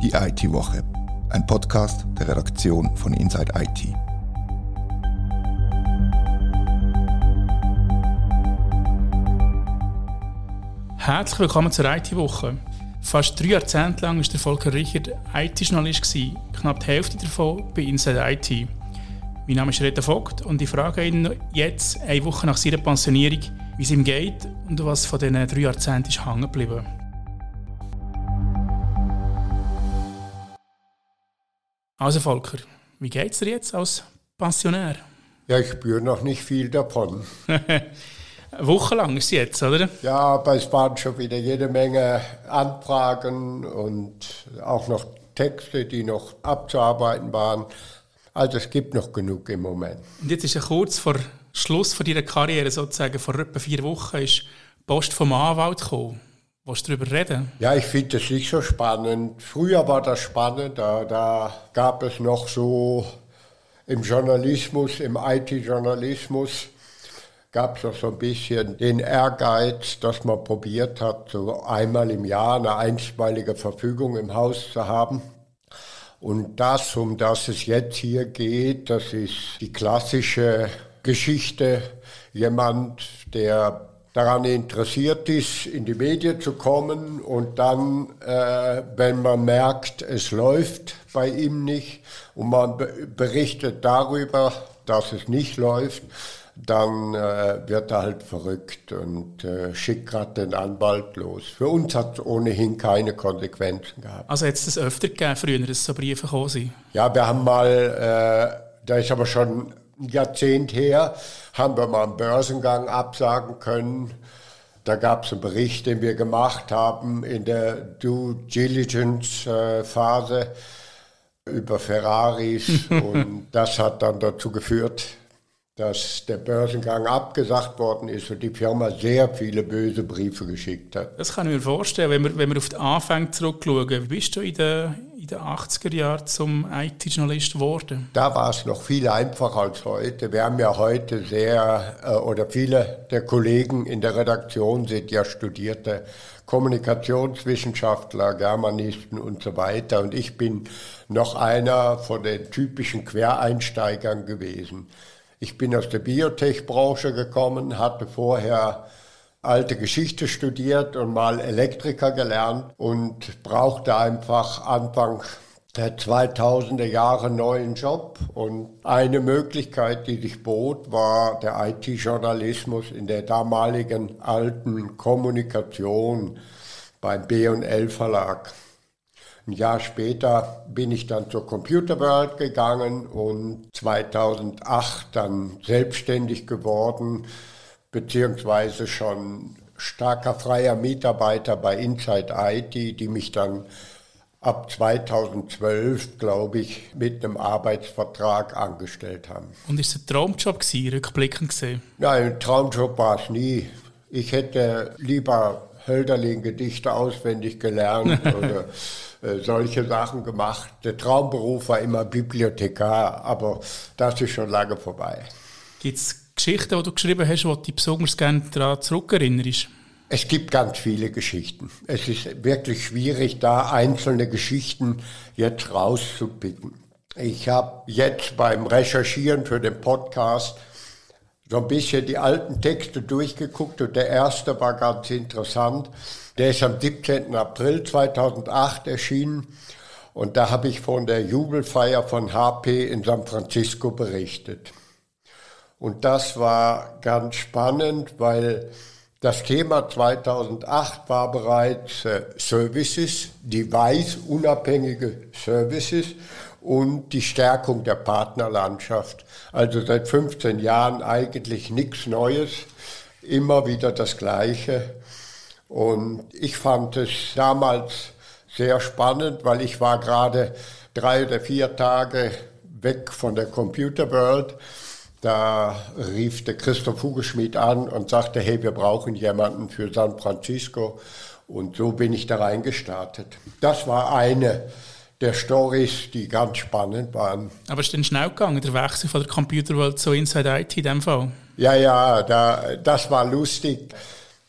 Die IT-Woche, ein Podcast der Redaktion von Inside IT. Herzlich willkommen zur IT-Woche. Fast drei Jahrzehnte lang war der Volker Richard IT-Journalist, knapp die Hälfte davon bei Inside IT. Mein Name ist Rita Vogt und ich frage ihn jetzt, eine Woche nach seiner Pensionierung, wie es ihm geht und was von diesen drei Jahrzehnten ist hängen geblieben. Also Volker, wie geht es dir jetzt als Pensionär? Ja, ich spüre noch nicht viel davon. Wochenlang ist es jetzt, oder? Ja, aber es waren schon wieder jede Menge Anfragen und auch noch Texte, die noch abzuarbeiten waren. Also es gibt noch genug im Moment. Und jetzt ist ja kurz vor Schluss von deiner Karriere, sozusagen vor etwa vier Wochen, ist Post vom Anwalt gekommen. Willst du reden? Ja, ich finde das nicht so spannend. Früher war das spannend, da, da gab es noch so im Journalismus, im IT-Journalismus, gab es noch so ein bisschen den Ehrgeiz, dass man probiert hat, so einmal im Jahr eine einstweilige Verfügung im Haus zu haben. Und das, um das es jetzt hier geht, das ist die klassische Geschichte. Jemand, der daran interessiert ist, in die Medien zu kommen und dann, äh, wenn man merkt, es läuft bei ihm nicht und man berichtet darüber, dass es nicht läuft, dann äh, wird er halt verrückt und äh, schickt gerade den Anwalt los. Für uns hat es ohnehin keine Konsequenzen gehabt. Also hätte es das öfter gegeben früher, dass so Briefe gekommen sind? Ja, wir haben mal, äh, da ist aber schon Jahrzehnt her, haben wir mal einen Börsengang absagen können. Da gab es einen Bericht, den wir gemacht haben in der Due Diligence-Phase über Ferraris. und das hat dann dazu geführt, dass der Börsengang abgesagt worden ist und die Firma sehr viele böse Briefe geschickt hat. Das kann ich mir vorstellen, wenn wir, wenn wir auf den Anfang zurückschauen. Wie bist du in den, in den 80er Jahren zum IT-Journalist geworden? Da war es noch viel einfacher als heute. Wir haben ja heute sehr, äh, oder viele der Kollegen in der Redaktion sind ja studierte Kommunikationswissenschaftler, Germanisten und so weiter. Und ich bin noch einer von den typischen Quereinsteigern gewesen. Ich bin aus der Biotech-Branche gekommen, hatte vorher alte Geschichte studiert und mal Elektriker gelernt und brauchte einfach Anfang der 2000er Jahre einen neuen Job. Und eine Möglichkeit, die sich bot, war der IT-Journalismus in der damaligen alten Kommunikation beim B&L Verlag. Ein Jahr später bin ich dann zur Computer World gegangen und 2008 dann selbstständig geworden, beziehungsweise schon starker freier Mitarbeiter bei Inside IT, die mich dann ab 2012, glaube ich, mit einem Arbeitsvertrag angestellt haben. Und ist es ein Traumjob gewesen, rückblickend gesehen? Nein, ein Traumjob war es nie. Ich hätte lieber Hölderlin-Gedichte auswendig gelernt oder äh, solche Sachen gemacht. Der Traumberuf war immer Bibliothekar, aber das ist schon lange vorbei. Gibt es Geschichten, die du geschrieben hast, die du besonders gerne daran zurückerinnerst? Es gibt ganz viele Geschichten. Es ist wirklich schwierig, da einzelne Geschichten jetzt rauszupicken. Ich habe jetzt beim Recherchieren für den Podcast so ein bisschen die alten Texte durchgeguckt und der erste war ganz interessant. Der ist am 17. April 2008 erschienen und da habe ich von der Jubelfeier von HP in San Francisco berichtet. Und das war ganz spannend, weil das Thema 2008 war bereits äh, Services, device-unabhängige Services und die Stärkung der Partnerlandschaft. Also seit 15 Jahren eigentlich nichts Neues, immer wieder das Gleiche. Und ich fand es damals sehr spannend, weil ich war gerade drei oder vier Tage weg von der Computer World. Da rief der Christoph Hugeschmidt an und sagte, hey, wir brauchen jemanden für San Francisco. Und so bin ich da reingestartet. Das war eine der Stories, die ganz spannend waren. Aber ist denn schnell gegangen, der Wechsel von der Computerwelt zu Inside IT in dem Fall? Ja, ja, da, das war lustig.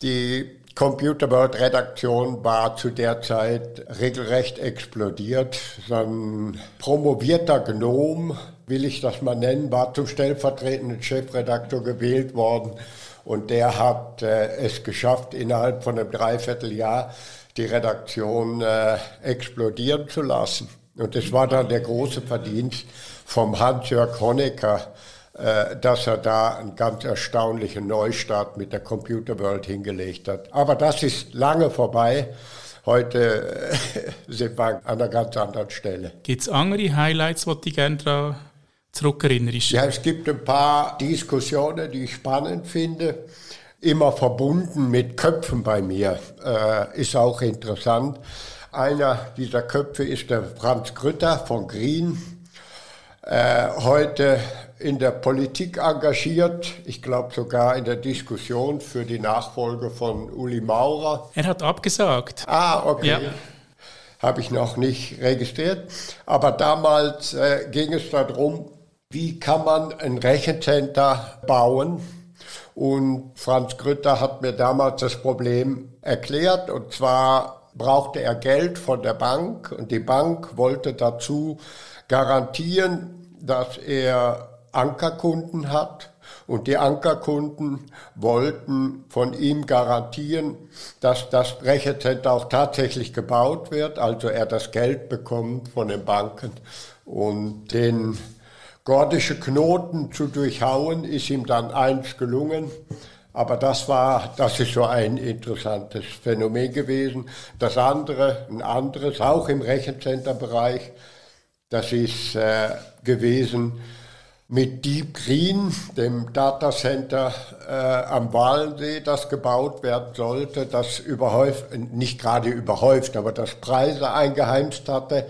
Die Computer World Redaktion war zu der Zeit regelrecht explodiert. So ein promovierter Gnom, will ich das mal nennen, war zum stellvertretenden Chefredakteur gewählt worden. Und der hat äh, es geschafft, innerhalb von einem Dreivierteljahr die Redaktion äh, explodieren zu lassen. Und das war dann der große Verdienst vom Hans-Jörg Honecker, dass er da einen ganz erstaunlichen Neustart mit der Computer World hingelegt hat. Aber das ist lange vorbei. Heute äh, sind wir an einer ganz anderen Stelle. Gibt es andere Highlights, die du gerne daran zurückerinnerst? Ja, es gibt ein paar Diskussionen, die ich spannend finde. Immer verbunden mit Köpfen bei mir. Äh, ist auch interessant. Einer dieser Köpfe ist der Franz Grütter von Green. Äh, heute in der Politik engagiert, ich glaube sogar in der Diskussion für die Nachfolge von Uli Maurer. Er hat abgesagt. Ah, okay. Ja. Habe ich noch nicht registriert. Aber damals äh, ging es darum, wie kann man ein Rechencenter bauen. Und Franz Grütter hat mir damals das Problem erklärt. Und zwar brauchte er Geld von der Bank. Und die Bank wollte dazu garantieren, dass er Ankerkunden hat. Und die Ankerkunden wollten von ihm garantieren, dass das Rechenzentrum auch tatsächlich gebaut wird, also er das Geld bekommt von den Banken. Und den gordische Knoten zu durchhauen, ist ihm dann eins gelungen. Aber das war, das ist so ein interessantes Phänomen gewesen. Das andere, ein anderes, auch im Rechencenterbereich, das ist äh, gewesen, mit Deep Green, dem Datacenter äh, am Walensee, das gebaut werden sollte, das überhäuft, nicht gerade überhäuft, aber das Preise eingeheimst hatte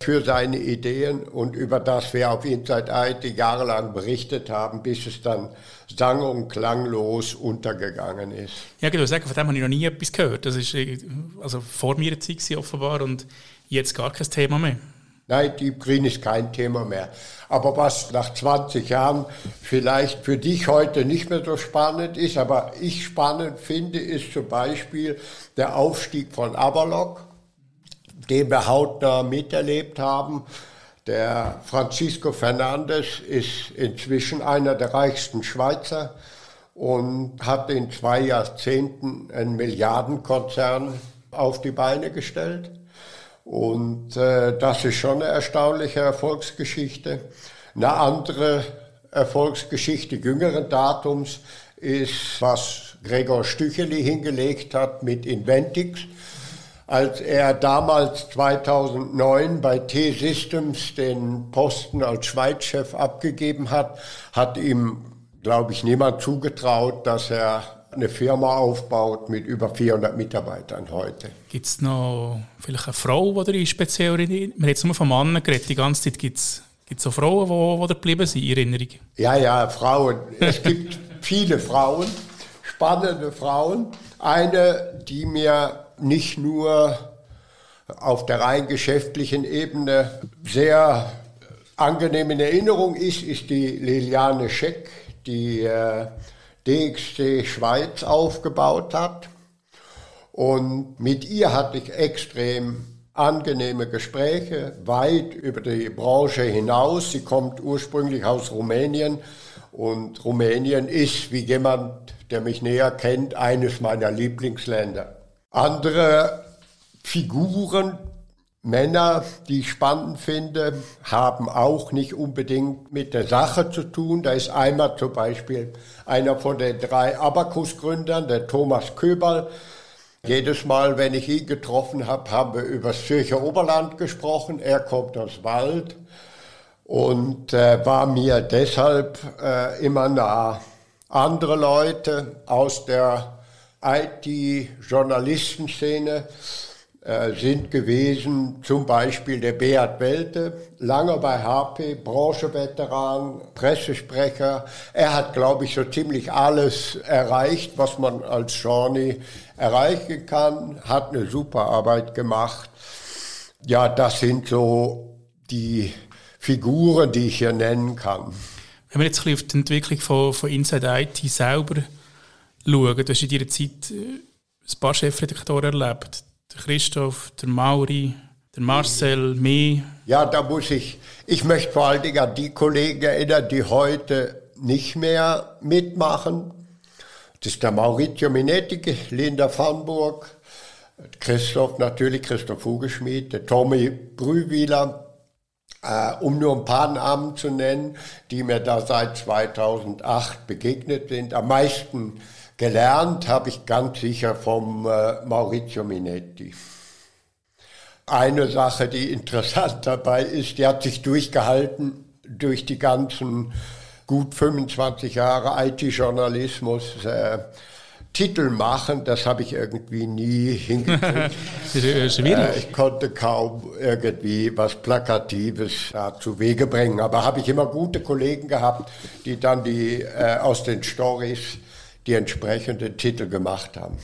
für seine Ideen und über das wir auf Inside IT jahrelang berichtet haben, bis es dann sang- und klanglos untergegangen ist. Ja, genau, sagen, von dem habe ich noch nie etwas gehört. Das ist äh, also vor mir Zeit offenbar und jetzt gar kein Thema mehr. Nein, Deep Green ist kein Thema mehr. Aber was nach 20 Jahren vielleicht für dich heute nicht mehr so spannend ist, aber ich spannend finde, ist zum Beispiel der Aufstieg von Avalok, den wir hautnah miterlebt haben. Der Francisco Fernandes ist inzwischen einer der reichsten Schweizer und hat in zwei Jahrzehnten einen Milliardenkonzern auf die Beine gestellt. Und äh, das ist schon eine erstaunliche Erfolgsgeschichte. Eine andere Erfolgsgeschichte jüngeren Datums ist, was Gregor Stücheli hingelegt hat mit Inventix. Als er damals 2009 bei T-Systems den Posten als Schweizchef abgegeben hat, hat ihm, glaube ich, niemand zugetraut, dass er eine Firma aufbaut mit über 400 Mitarbeitern heute. Gibt es noch vielleicht eine Frau, die ihr speziell? Wir haben jetzt nur von Männern geredet, die ganze Zeit gibt es Gibt es auch Frauen, die, die geblieben sind in Erinnerung? Ja, ja, Frauen. Es gibt viele Frauen, spannende Frauen. Eine, die mir nicht nur auf der rein geschäftlichen Ebene sehr angenehm in Erinnerung ist, ist die Liliane Scheck, die äh, DXC Schweiz aufgebaut hat. Und mit ihr hatte ich extrem angenehme Gespräche, weit über die Branche hinaus. Sie kommt ursprünglich aus Rumänien und Rumänien ist, wie jemand, der mich näher kennt, eines meiner Lieblingsländer. Andere Figuren, Männer, die ich spannend finde, haben auch nicht unbedingt mit der Sache zu tun. Da ist einmal zum Beispiel einer von den drei Abacus-Gründern, der Thomas Köberl. Jedes Mal, wenn ich ihn getroffen habe, haben wir über das Zürcher Oberland gesprochen. Er kommt aus Wald und äh, war mir deshalb äh, immer nah. Andere Leute aus der IT-Journalistenszene äh, sind gewesen, zum Beispiel der Beat Welte, lange bei HP, Brancheveteran, Pressesprecher. Er hat, glaube ich, so ziemlich alles erreicht, was man als Journey erreichen kann, hat eine super Arbeit gemacht. Ja, das sind so die Figuren, die ich hier nennen kann. Wenn wir jetzt ein bisschen auf die Entwicklung von, von Inside IT selber schauen, du hast in deiner Zeit äh, ein paar Chefredaktoren erlebt. Der Christoph, der Mauri, der Marcel, mich. Ja, da muss ich, ich möchte vor allen Dingen an die Kollegen erinnern, die heute nicht mehr mitmachen. Das ist der Maurizio Minetti, Linda Vanburg, Christoph natürlich, Christoph Hugeschmidt, der Tommy Brühwiler, äh, um nur ein paar Namen zu nennen, die mir da seit 2008 begegnet sind. Am meisten gelernt habe ich ganz sicher vom äh, Maurizio Minetti. Eine Sache, die interessant dabei ist, die hat sich durchgehalten durch die ganzen gut 25 Jahre IT-Journalismus. Äh, Titel machen, das habe ich irgendwie nie hingekriegt. äh, ich konnte kaum irgendwie was Plakatives da zu Wege bringen. Aber habe ich immer gute Kollegen gehabt, die dann die äh, aus den Stories die entsprechenden Titel gemacht haben.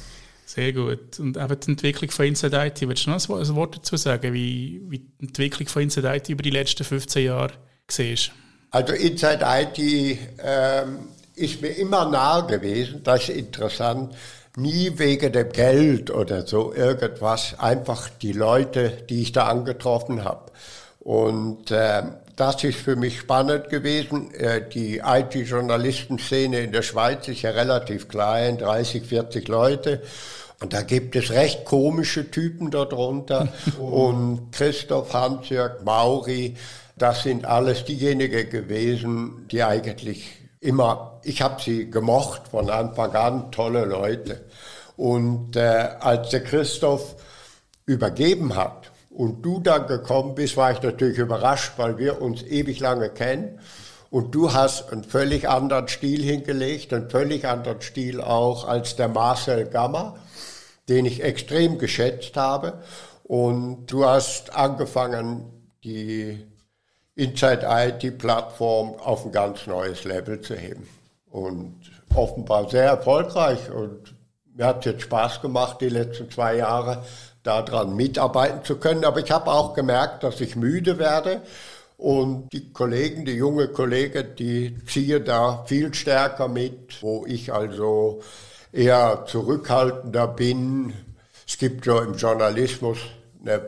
Sehr gut. Und eben die Entwicklung von Inside IT, willst du noch ein Wort dazu sagen, wie, wie die Entwicklung von Inside IT über die letzten 15 Jahre siehst? Also Inside IT ähm, ist mir immer nahe gewesen, das ist interessant, nie wegen dem Geld oder so irgendwas, einfach die Leute, die ich da angetroffen habe. Und äh, das ist für mich spannend gewesen. Äh, die IT-Journalistenszene in der Schweiz ist ja relativ klein, 30, 40 Leute. Und da gibt es recht komische Typen darunter. Und Christoph, Hans-Jörg, Mauri, das sind alles diejenigen gewesen, die eigentlich immer, ich habe sie gemocht von Anfang an, tolle Leute. Und äh, als der Christoph übergeben hat und du dann gekommen bist, war ich natürlich überrascht, weil wir uns ewig lange kennen. Und du hast einen völlig anderen Stil hingelegt, einen völlig anderen Stil auch als der Marcel Gamma, den ich extrem geschätzt habe. Und du hast angefangen, die Inside IT Plattform auf ein ganz neues Level zu heben. Und offenbar sehr erfolgreich und mir hat jetzt Spaß gemacht, die letzten zwei Jahre daran mitarbeiten zu können. Aber ich habe auch gemerkt, dass ich müde werde. Und die Kollegen, die junge Kollegen, die ziehen da viel stärker mit, wo ich also eher zurückhaltender bin. Es gibt ja im Journalismus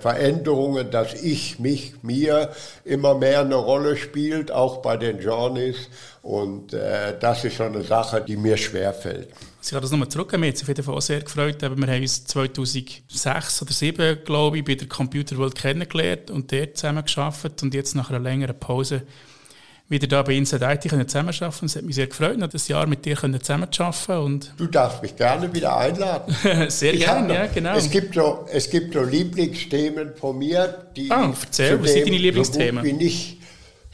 Veränderungen, dass ich, mich, mir immer mehr eine Rolle spielt, auch bei den Journeys. Und äh, das ist schon eine Sache, die mir schwerfällt. Ich habe das nochmal zurück. Wir haben uns auf jeden Fall auch sehr gefreut. Wir haben uns 2006 oder 2007, glaube ich, bei der Computer World kennengelernt und dort zusammen geschafft und jetzt nach einer längeren Pause wieder da bei Inside IT können zusammenarbeiten. Es hat mich sehr gefreut, noch das Jahr mit dir zusammenzuarbeiten. Und du darfst mich gerne wieder einladen. sehr gerne, ja, genau. Es gibt, so, es gibt so Lieblingsthemen von mir, die ah, erzähl, was sind deine Lieblingsthemen? So gut, wie nicht,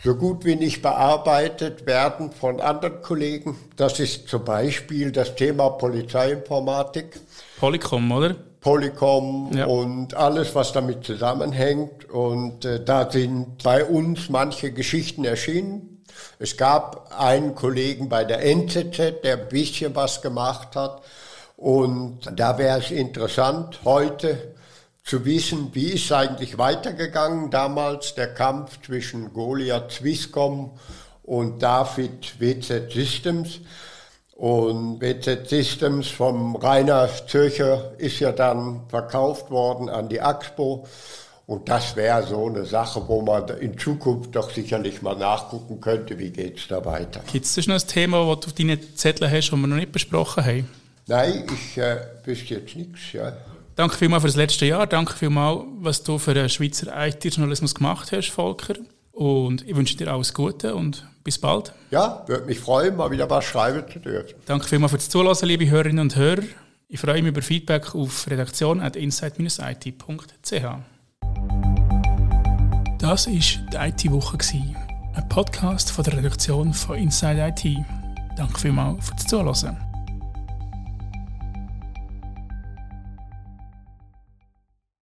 so gut wie nicht bearbeitet werden von anderen Kollegen. Das ist zum Beispiel das Thema Polizeiinformatik. Polycom, oder? Polycom ja. und alles, was damit zusammenhängt. Und äh, da sind bei uns manche Geschichten erschienen. Es gab einen Kollegen bei der NZZ, der ein bisschen was gemacht hat. Und da wäre es interessant, heute zu wissen, wie ist eigentlich weitergegangen damals der Kampf zwischen Goliath Swisscom und David WZ Systems. Und BZ Systems vom Rainer Zürcher ist ja dann verkauft worden an die Axpo. Und das wäre so eine Sache, wo man in Zukunft doch sicherlich mal nachgucken könnte, wie geht es da weiter. Gibt es noch ein Thema, das du auf deinen Zetteln hast, das wir noch nicht besprochen haben? Nein, ich äh, wüsste jetzt nichts. Ja. Danke vielmals für das letzte Jahr. Danke vielmals, was du für den Schweizer IT-Journalismus gemacht hast, Volker. Und ich wünsche dir alles Gute und bis bald. Ja, würde mich freuen, mal wieder was schreiben zu dürfen. Danke vielmals fürs Zuhören, liebe Hörerinnen und Hörer. Ich freue mich über Feedback auf redaktion.insight-it.ch. Das war die IT-Woche, ein Podcast von der Redaktion von Inside IT. Danke vielmals fürs Zuhören.